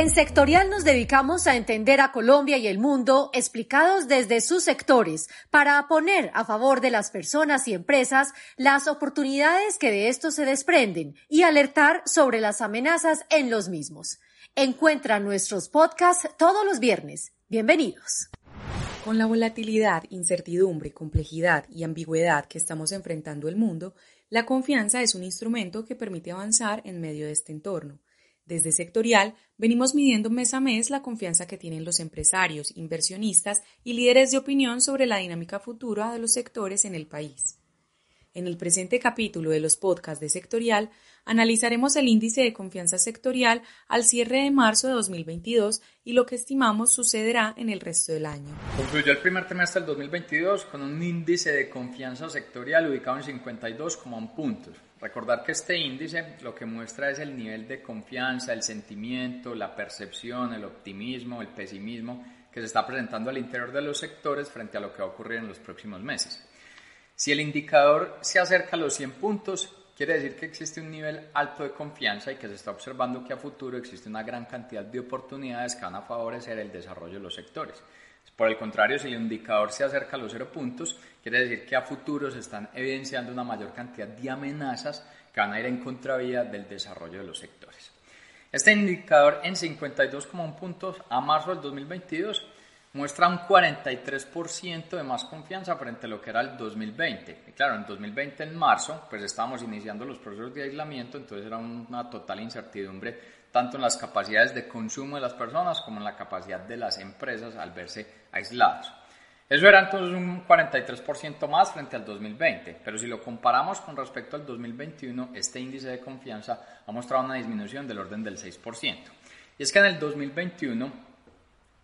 En Sectorial nos dedicamos a entender a Colombia y el mundo explicados desde sus sectores para poner a favor de las personas y empresas las oportunidades que de esto se desprenden y alertar sobre las amenazas en los mismos. Encuentra nuestros podcasts todos los viernes. Bienvenidos. Con la volatilidad, incertidumbre, complejidad y ambigüedad que estamos enfrentando el mundo, la confianza es un instrumento que permite avanzar en medio de este entorno. Desde sectorial, venimos midiendo mes a mes la confianza que tienen los empresarios, inversionistas y líderes de opinión sobre la dinámica futura de los sectores en el país. En el presente capítulo de los podcasts de Sectorial, analizaremos el índice de confianza sectorial al cierre de marzo de 2022 y lo que estimamos sucederá en el resto del año. Concluyó el primer trimestre del 2022 con un índice de confianza sectorial ubicado en 52,1 puntos. Recordar que este índice lo que muestra es el nivel de confianza, el sentimiento, la percepción, el optimismo, el pesimismo que se está presentando al interior de los sectores frente a lo que va a ocurrir en los próximos meses. Si el indicador se acerca a los 100 puntos, quiere decir que existe un nivel alto de confianza y que se está observando que a futuro existe una gran cantidad de oportunidades que van a favorecer el desarrollo de los sectores. Por el contrario, si el indicador se acerca a los 0 puntos, quiere decir que a futuro se están evidenciando una mayor cantidad de amenazas que van a ir en contravía del desarrollo de los sectores. Este indicador en 52,1 puntos a marzo del 2022 muestra un 43% de más confianza frente a lo que era el 2020. Y claro, en 2020, en marzo, pues estábamos iniciando los procesos de aislamiento, entonces era una total incertidumbre tanto en las capacidades de consumo de las personas como en la capacidad de las empresas al verse aislados. Eso era entonces un 43% más frente al 2020, pero si lo comparamos con respecto al 2021, este índice de confianza ha mostrado una disminución del orden del 6%. Y es que en el 2021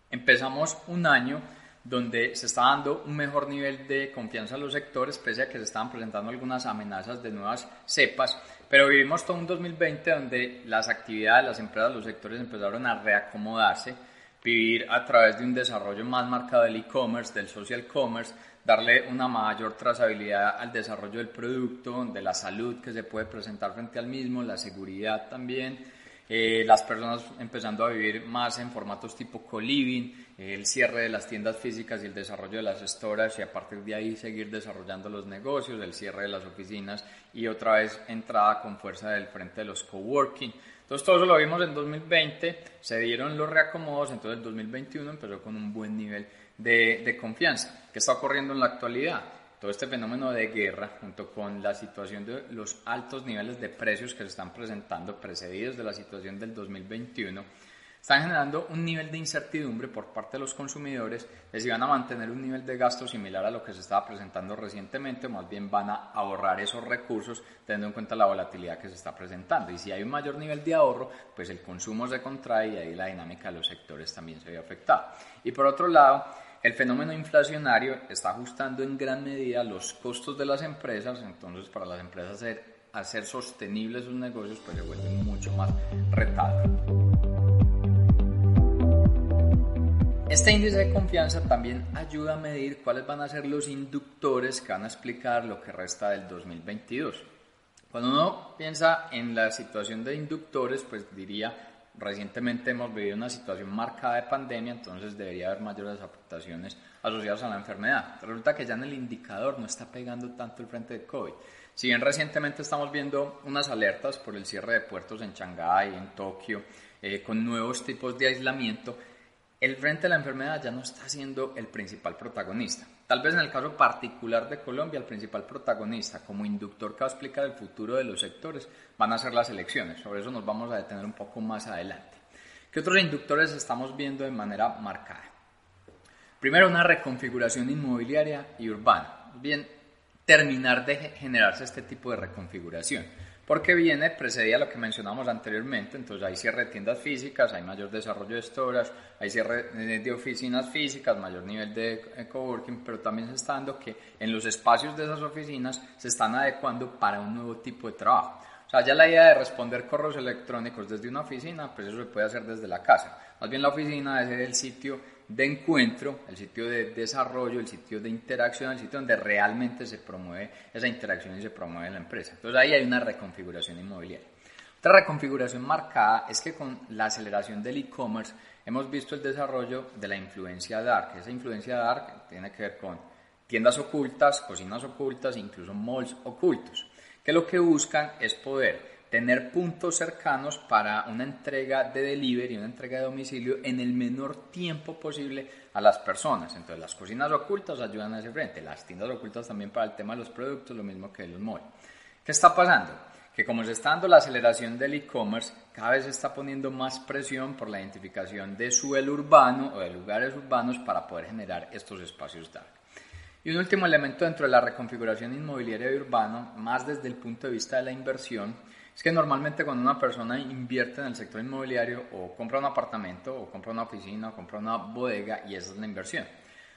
Empezamos un año donde se está dando un mejor nivel de confianza a los sectores, pese a que se estaban presentando algunas amenazas de nuevas cepas, pero vivimos todo un 2020 donde las actividades, las empresas, los sectores empezaron a reacomodarse, vivir a través de un desarrollo más marcado del e-commerce, del social commerce, darle una mayor trazabilidad al desarrollo del producto, de la salud que se puede presentar frente al mismo, la seguridad también, eh, las personas empezando a vivir más en formatos tipo co-living, el cierre de las tiendas físicas y el desarrollo de las stores y a partir de ahí seguir desarrollando los negocios, el cierre de las oficinas y otra vez entrada con fuerza del frente de los coworking. Entonces todo eso lo vimos en 2020, se dieron los reacomodos, entonces el 2021 empezó con un buen nivel de, de confianza. ¿Qué está ocurriendo en la actualidad? Todo este fenómeno de guerra, junto con la situación de los altos niveles de precios que se están presentando, precedidos de la situación del 2021, están generando un nivel de incertidumbre por parte de los consumidores de si van a mantener un nivel de gasto similar a lo que se estaba presentando recientemente o más bien van a ahorrar esos recursos teniendo en cuenta la volatilidad que se está presentando. Y si hay un mayor nivel de ahorro, pues el consumo se contrae y ahí la dinámica de los sectores también se ve afectada. Y por otro lado, el fenómeno inflacionario está ajustando en gran medida los costos de las empresas, entonces para las empresas hacer, hacer sostenibles sus negocios pues se vuelve mucho más retado. Este índice de confianza también ayuda a medir cuáles van a ser los inductores que van a explicar lo que resta del 2022. Cuando uno piensa en la situación de inductores, pues diría recientemente hemos vivido una situación marcada de pandemia, entonces debería haber mayores afectaciones asociadas a la enfermedad. Resulta que ya en el indicador no está pegando tanto el frente de COVID. Si bien recientemente estamos viendo unas alertas por el cierre de puertos en Shanghái, en Tokio, eh, con nuevos tipos de aislamiento, el frente de la enfermedad ya no está siendo el principal protagonista. Tal vez en el caso particular de Colombia, el principal protagonista como inductor que va a explicar el futuro de los sectores van a ser las elecciones. Sobre eso nos vamos a detener un poco más adelante. ¿Qué otros inductores estamos viendo de manera marcada? Primero, una reconfiguración inmobiliaria y urbana. Bien, terminar de generarse este tipo de reconfiguración porque viene, precedía lo que mencionamos anteriormente, entonces hay cierre de tiendas físicas, hay mayor desarrollo de storage, hay cierre de oficinas físicas, mayor nivel de eh, coworking, pero también se está dando que en los espacios de esas oficinas se están adecuando para un nuevo tipo de trabajo. O sea, ya la idea de responder correos electrónicos desde una oficina, pues eso se puede hacer desde la casa. Más bien la oficina es el sitio de encuentro, el sitio de desarrollo, el sitio de interacción, el sitio donde realmente se promueve esa interacción y se promueve la empresa. Entonces ahí hay una reconfiguración inmobiliaria. Otra reconfiguración marcada es que con la aceleración del e-commerce hemos visto el desarrollo de la influencia dark. Esa influencia dark tiene que ver con tiendas ocultas, cocinas ocultas, incluso malls ocultos, que lo que buscan es poder tener puntos cercanos para una entrega de delivery, una entrega de domicilio en el menor tiempo posible a las personas. Entonces las cocinas ocultas ayudan a ese frente, las tiendas ocultas también para el tema de los productos, lo mismo que los malls. ¿Qué está pasando? Que como se está dando la aceleración del e-commerce, cada vez se está poniendo más presión por la identificación de suelo urbano o de lugares urbanos para poder generar estos espacios dark. Y un último elemento dentro de la reconfiguración inmobiliaria y urbano, más desde el punto de vista de la inversión, es que normalmente cuando una persona invierte en el sector inmobiliario o compra un apartamento o compra una oficina o compra una bodega y esa es la inversión.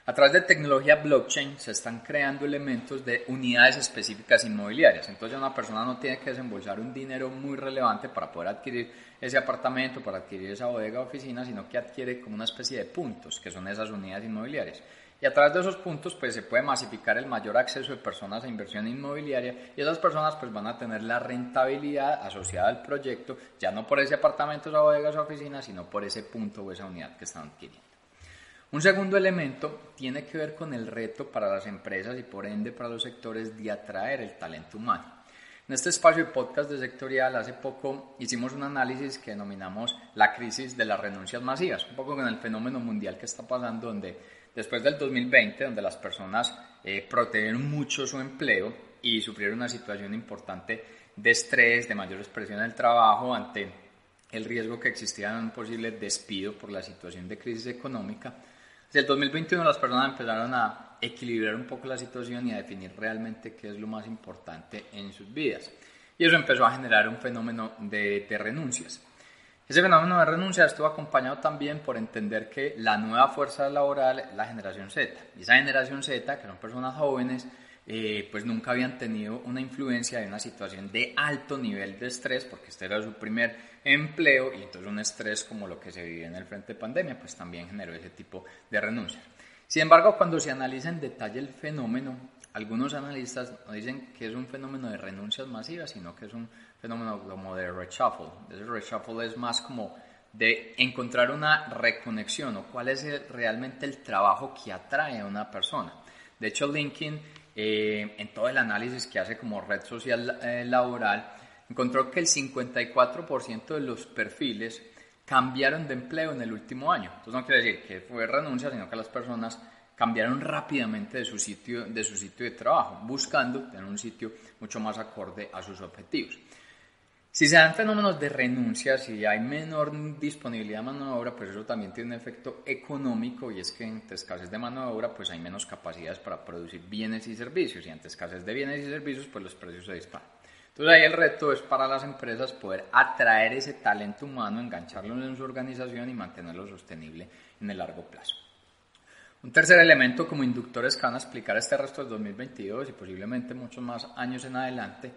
A través de tecnología blockchain se están creando elementos de unidades específicas inmobiliarias. Entonces una persona no tiene que desembolsar un dinero muy relevante para poder adquirir ese apartamento, para adquirir esa bodega o oficina, sino que adquiere como una especie de puntos, que son esas unidades inmobiliarias. Y a través de esos puntos pues se puede masificar el mayor acceso de personas a inversión inmobiliaria y esas personas pues van a tener la rentabilidad asociada al proyecto, ya no por ese apartamento, esa bodega, esa oficina, sino por ese punto o esa unidad que están adquiriendo. Un segundo elemento tiene que ver con el reto para las empresas y por ende para los sectores de atraer el talento humano. En este espacio de podcast de sectorial hace poco hicimos un análisis que denominamos la crisis de las renuncias masivas, un poco con el fenómeno mundial que está pasando donde después del 2020, donde las personas eh, protegieron mucho su empleo y sufrieron una situación importante de estrés, de mayor expresión en el trabajo ante el riesgo que existía de un posible despido por la situación de crisis económica. Desde el 2021 las personas empezaron a equilibrar un poco la situación y a definir realmente qué es lo más importante en sus vidas. Y eso empezó a generar un fenómeno de renuncias. Ese fenómeno de renuncia estuvo acompañado también por entender que la nueva fuerza laboral es la generación Z. Y esa generación Z, que son personas jóvenes, eh, pues nunca habían tenido una influencia de una situación de alto nivel de estrés, porque este era su primer empleo y entonces un estrés como lo que se vive en el frente de pandemia, pues también generó ese tipo de renuncias. Sin embargo, cuando se analiza en detalle el fenómeno, algunos analistas no dicen que es un fenómeno de renuncias masivas, sino que es un fenómeno como de reshuffle. Ese reshuffle es más como de encontrar una reconexión o cuál es realmente el trabajo que atrae a una persona. De hecho, LinkedIn, eh, en todo el análisis que hace como red social eh, laboral, encontró que el 54% de los perfiles cambiaron de empleo en el último año. Entonces no quiere decir que fue renuncia, sino que las personas cambiaron rápidamente de su sitio de, su sitio de trabajo, buscando tener un sitio mucho más acorde a sus objetivos. Si se dan fenómenos de renuncia, si hay menor disponibilidad de mano de obra, pues eso también tiene un efecto económico y es que ante escasez de mano de obra, pues hay menos capacidades para producir bienes y servicios y ante escasez de bienes y servicios, pues los precios se disparan. Entonces ahí el reto es para las empresas poder atraer ese talento humano, engancharlo en su organización y mantenerlo sostenible en el largo plazo. Un tercer elemento como inductores que van a explicar este resto del 2022 y posiblemente muchos más años en adelante,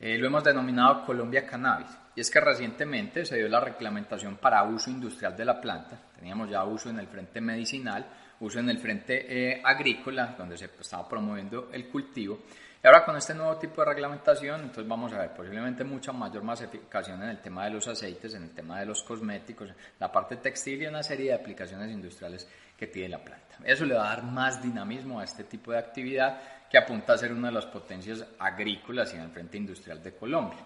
eh, lo hemos denominado Colombia Cannabis. Y es que recientemente se dio la reglamentación para uso industrial de la planta. Teníamos ya uso en el frente medicinal, uso en el frente eh, agrícola, donde se estaba promoviendo el cultivo. Y ahora con este nuevo tipo de reglamentación, entonces vamos a ver posiblemente mucha mayor masificación en el tema de los aceites, en el tema de los cosméticos, la parte textil y una serie de aplicaciones industriales que tiene la planta. Eso le va a dar más dinamismo a este tipo de actividad que apunta a ser una de las potencias agrícolas y en el frente industrial de Colombia.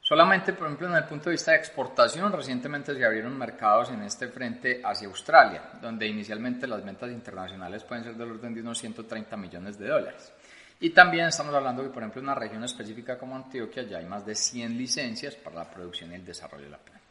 Solamente, por ejemplo, en el punto de vista de exportación, recientemente se abrieron mercados en este frente hacia Australia, donde inicialmente las ventas internacionales pueden ser del orden de unos 130 millones de dólares. Y también estamos hablando que, por ejemplo, en una región específica como Antioquia ya hay más de 100 licencias para la producción y el desarrollo de la planta.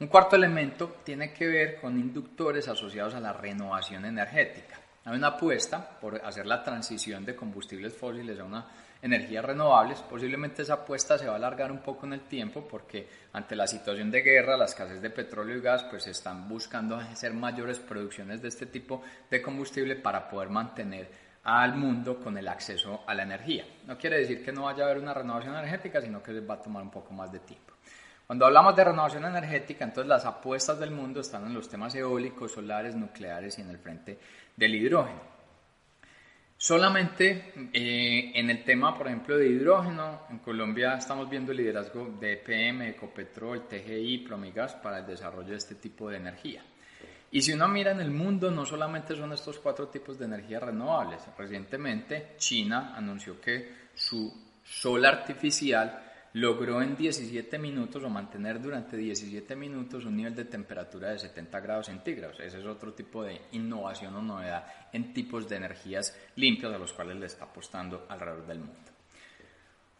Un cuarto elemento tiene que ver con inductores asociados a la renovación energética. Hay una apuesta por hacer la transición de combustibles fósiles a una energías renovables. Posiblemente esa apuesta se va a alargar un poco en el tiempo porque ante la situación de guerra, la escasez de petróleo y gas, pues están buscando hacer mayores producciones de este tipo de combustible para poder mantener al mundo con el acceso a la energía. No quiere decir que no vaya a haber una renovación energética, sino que va a tomar un poco más de tiempo. Cuando hablamos de renovación energética, entonces las apuestas del mundo están en los temas eólicos, solares, nucleares y en el frente del hidrógeno. Solamente eh, en el tema, por ejemplo, de hidrógeno, en Colombia estamos viendo el liderazgo de EPM, Ecopetrol, TGI, Promigas para el desarrollo de este tipo de energía. Y si uno mira en el mundo, no solamente son estos cuatro tipos de energías renovables. Recientemente, China anunció que su sol artificial logró en 17 minutos o mantener durante 17 minutos un nivel de temperatura de 70 grados centígrados. Ese es otro tipo de innovación o novedad en tipos de energías limpias a los cuales le está apostando alrededor del mundo.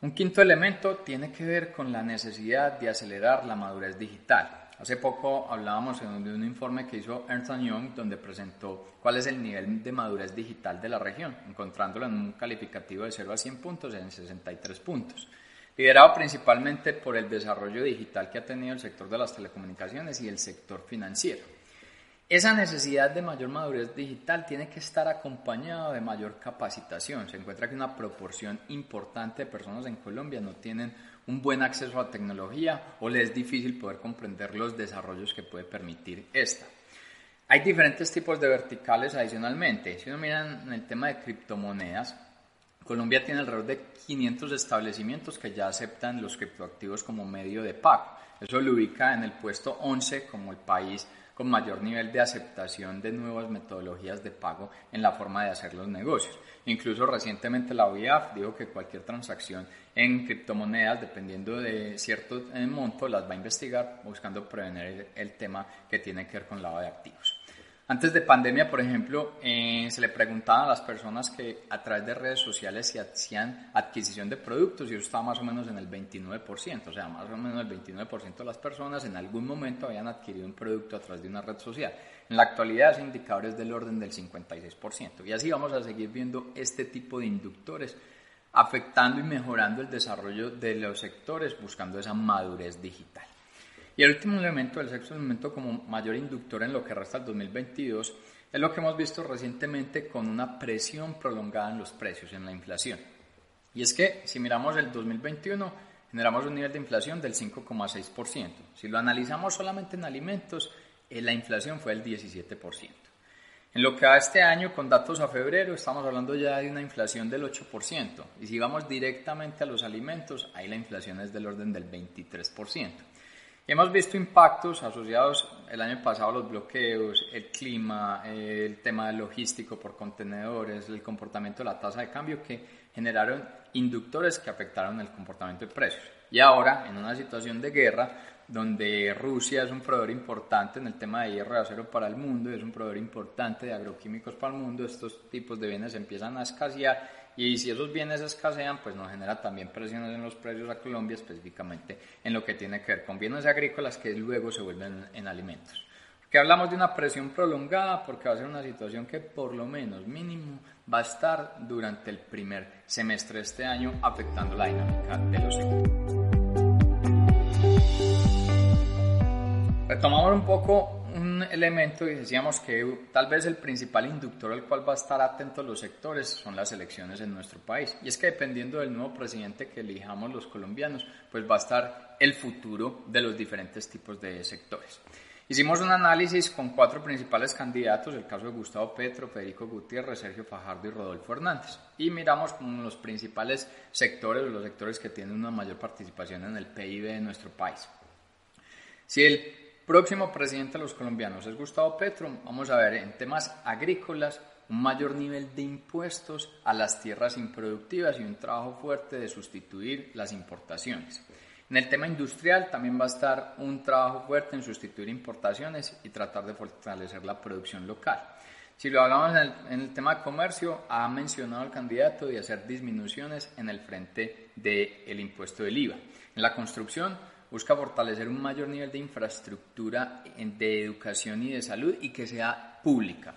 Un quinto elemento tiene que ver con la necesidad de acelerar la madurez digital. Hace poco hablábamos de un informe que hizo Ernst Young donde presentó cuál es el nivel de madurez digital de la región, encontrándolo en un calificativo de 0 a 100 puntos en 63 puntos liderado principalmente por el desarrollo digital que ha tenido el sector de las telecomunicaciones y el sector financiero. Esa necesidad de mayor madurez digital tiene que estar acompañada de mayor capacitación. Se encuentra que una proporción importante de personas en Colombia no tienen un buen acceso a tecnología o les es difícil poder comprender los desarrollos que puede permitir esta. Hay diferentes tipos de verticales adicionalmente. Si uno mira en el tema de criptomonedas, Colombia tiene alrededor de 500 establecimientos que ya aceptan los criptoactivos como medio de pago. Eso lo ubica en el puesto 11 como el país con mayor nivel de aceptación de nuevas metodologías de pago en la forma de hacer los negocios. Incluso recientemente la OIAF dijo que cualquier transacción en criptomonedas, dependiendo de cierto eh, monto, las va a investigar buscando prevenir el tema que tiene que ver con lavado de activos. Antes de pandemia, por ejemplo, eh, se le preguntaban a las personas que a través de redes sociales se hacían adquisición de productos y eso estaba más o menos en el 29%, o sea, más o menos el 29% de las personas en algún momento habían adquirido un producto a través de una red social. En la actualidad ese indicador es del orden del 56% y así vamos a seguir viendo este tipo de inductores afectando y mejorando el desarrollo de los sectores buscando esa madurez digital. Y el último elemento, el sexto elemento como mayor inductor en lo que resta del 2022, es lo que hemos visto recientemente con una presión prolongada en los precios, en la inflación. Y es que si miramos el 2021, generamos un nivel de inflación del 5,6%. Si lo analizamos solamente en alimentos, eh, la inflación fue del 17%. En lo que va este año, con datos a febrero, estamos hablando ya de una inflación del 8%. Y si vamos directamente a los alimentos, ahí la inflación es del orden del 23%. Hemos visto impactos asociados el año pasado a los bloqueos, el clima, el tema logístico por contenedores, el comportamiento de la tasa de cambio que generaron inductores que afectaron el comportamiento de precios. Y ahora, en una situación de guerra, donde Rusia es un proveedor importante en el tema de hierro y acero para el mundo, es un proveedor importante de agroquímicos para el mundo, estos tipos de bienes empiezan a escasear y si esos bienes escasean, pues nos genera también presiones en los precios a Colombia, específicamente en lo que tiene que ver con bienes agrícolas que luego se vuelven en alimentos. Que hablamos de una presión prolongada porque va a ser una situación que por lo menos mínimo va a estar durante el primer semestre de este año afectando la dinámica de los. Retomamos un poco un elemento y decíamos que tal vez el principal inductor al cual va a estar atentos los sectores son las elecciones en nuestro país. Y es que dependiendo del nuevo presidente que elijamos los colombianos, pues va a estar el futuro de los diferentes tipos de sectores. Hicimos un análisis con cuatro principales candidatos, el caso de Gustavo Petro, Federico Gutiérrez, Sergio Fajardo y Rodolfo Hernández. Y miramos los principales sectores los sectores que tienen una mayor participación en el PIB de nuestro país. Si el próximo presidente de los colombianos es Gustavo Petro, vamos a ver en temas agrícolas un mayor nivel de impuestos a las tierras improductivas y un trabajo fuerte de sustituir las importaciones. En el tema industrial también va a estar un trabajo fuerte en sustituir importaciones y tratar de fortalecer la producción local. Si lo hablamos en el, tema de comercio, ha mencionado el candidato de hacer disminuciones en el frente del impuesto del IVA. En la construcción, busca fortalecer un mayor nivel de infraestructura de educación y de salud y que sea pública.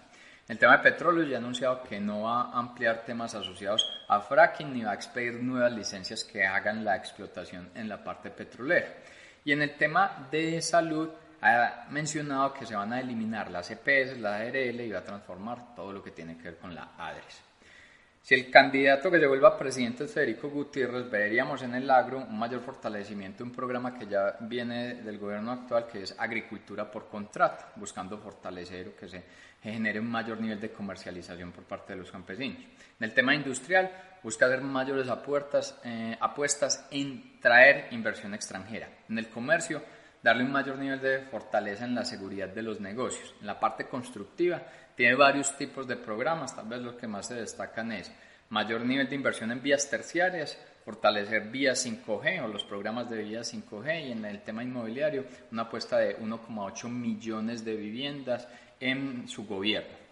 En el tema de petróleo ya ha anunciado que no va a ampliar temas asociados a fracking ni va a expedir nuevas licencias que hagan la explotación en la parte petrolera. Y en el tema de salud ha mencionado que se van a eliminar las EPS, la ARL y va a transformar todo lo que tiene que ver con la ADRES. Si el candidato que se vuelva presidente es Federico Gutiérrez, veríamos en el agro un mayor fortalecimiento, un programa que ya viene del gobierno actual, que es agricultura por contrato, buscando fortalecer o que se genere un mayor nivel de comercialización por parte de los campesinos. En el tema industrial, busca hacer mayores eh, apuestas en traer inversión extranjera. En el comercio, darle un mayor nivel de fortaleza en la seguridad de los negocios. En la parte constructiva, tiene varios tipos de programas, tal vez lo que más se destacan es mayor nivel de inversión en vías terciarias, fortalecer vías 5G o los programas de vías 5G y en el tema inmobiliario una apuesta de 1,8 millones de viviendas en su gobierno.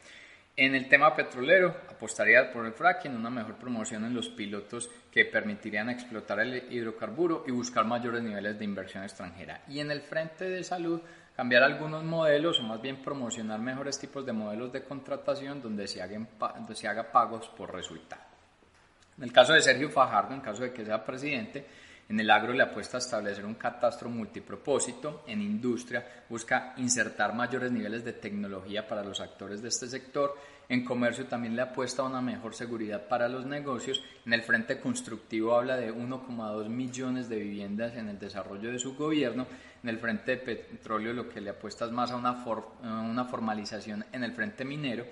En el tema petrolero, apostaría por el fracking, una mejor promoción en los pilotos que permitirían explotar el hidrocarburo y buscar mayores niveles de inversión extranjera. Y en el frente de salud, cambiar algunos modelos o más bien promocionar mejores tipos de modelos de contratación donde se, hagan, donde se haga pagos por resultado. En el caso de Sergio Fajardo, en caso de que sea presidente, en el agro le apuesta a establecer un catastro multipropósito. En industria busca insertar mayores niveles de tecnología para los actores de este sector. En comercio también le apuesta a una mejor seguridad para los negocios. En el frente constructivo habla de 1,2 millones de viviendas en el desarrollo de su gobierno. En el frente de petróleo lo que le apuesta es más a una, una formalización en el frente minero.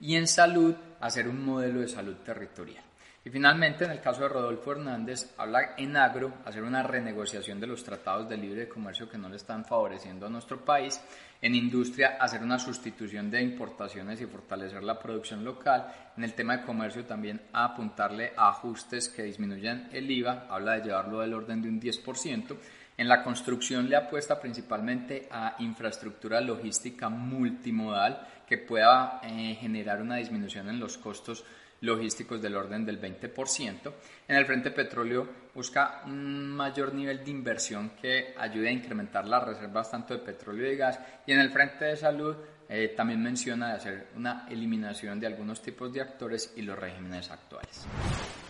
Y en salud, hacer un modelo de salud territorial. Y finalmente, en el caso de Rodolfo Hernández, habla en agro, hacer una renegociación de los tratados de libre comercio que no le están favoreciendo a nuestro país. En industria, hacer una sustitución de importaciones y fortalecer la producción local. En el tema de comercio, también apuntarle a ajustes que disminuyan el IVA, habla de llevarlo del orden de un 10%. En la construcción le apuesta principalmente a infraestructura logística multimodal que pueda eh, generar una disminución en los costos logísticos del orden del 20%. En el frente petróleo busca un mayor nivel de inversión que ayude a incrementar las reservas tanto de petróleo y de gas. Y en el frente de salud eh, también menciona hacer una eliminación de algunos tipos de actores y los regímenes actuales.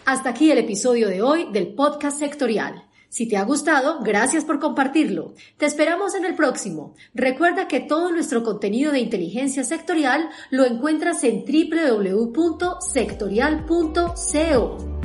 Hasta aquí el episodio de hoy del podcast sectorial. Si te ha gustado, gracias por compartirlo. Te esperamos en el próximo. Recuerda que todo nuestro contenido de inteligencia sectorial lo encuentras en www.sectorial.co.